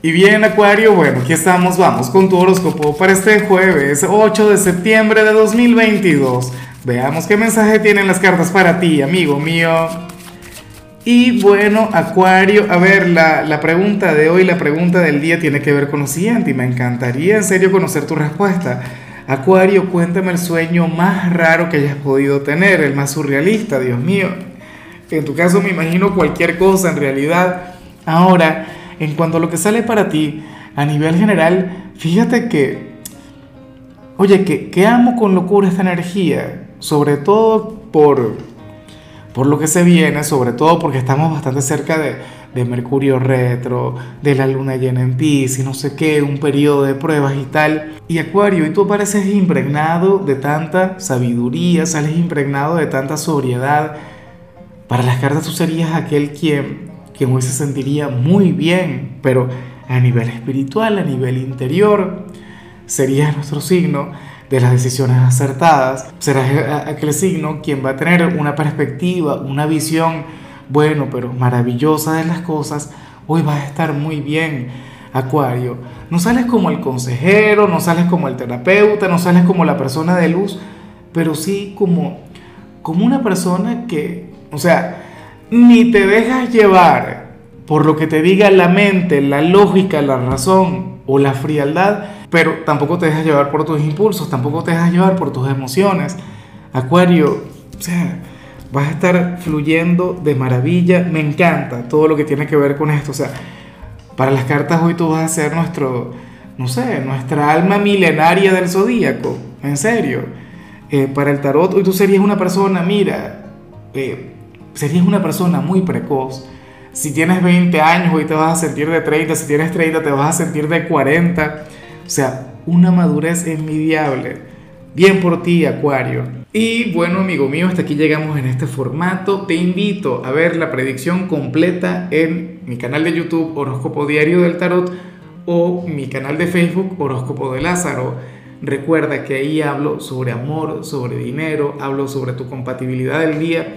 Y bien, Acuario, bueno, aquí estamos, vamos con tu horóscopo para este jueves 8 de septiembre de 2022. Veamos qué mensaje tienen las cartas para ti, amigo mío. Y bueno, Acuario, a ver, la, la, pregunta de hoy, la pregunta del día tiene que ver con lo siguiente y me encantaría en serio conocer tu respuesta. Acuario, cuéntame el sueño más raro que hayas podido tener, el más surrealista, Dios mío. En tu caso me imagino cualquier cosa en realidad. Ahora, en cuanto a lo que sale para ti, a nivel general, fíjate que, oye, que, amo con locura esta energía, sobre todo por, por lo que se viene, sobre todo porque estamos bastante cerca de, de Mercurio retro, de la luna llena en Pisces, no sé qué, un periodo de pruebas y tal. Y Acuario, y tú apareces impregnado de tanta sabiduría, sales impregnado de tanta sobriedad. Para las cartas tú serías aquel quien que hoy se sentiría muy bien, pero a nivel espiritual, a nivel interior, sería nuestro signo de las decisiones acertadas. Será aquel signo quien va a tener una perspectiva, una visión, bueno, pero maravillosa de las cosas. Hoy va a estar muy bien, Acuario. No sales como el consejero, no sales como el terapeuta, no sales como la persona de luz, pero sí como, como una persona que, o sea, ni te dejas llevar por lo que te diga la mente, la lógica, la razón o la frialdad, pero tampoco te dejas llevar por tus impulsos, tampoco te dejas llevar por tus emociones. Acuario, o sea, vas a estar fluyendo de maravilla. Me encanta todo lo que tiene que ver con esto. O sea, para las cartas hoy tú vas a ser nuestro, no sé, nuestra alma milenaria del zodíaco. En serio. Eh, para el tarot hoy tú serías una persona, mira, eh, serías una persona muy precoz. Si tienes 20 años, hoy te vas a sentir de 30, si tienes 30, te vas a sentir de 40. O sea, una madurez envidiable. Bien por ti, Acuario. Y bueno, amigo mío, hasta aquí llegamos en este formato. Te invito a ver la predicción completa en mi canal de YouTube Horóscopo Diario del Tarot o mi canal de Facebook Horóscopo de Lázaro. Recuerda que ahí hablo sobre amor, sobre dinero, hablo sobre tu compatibilidad del día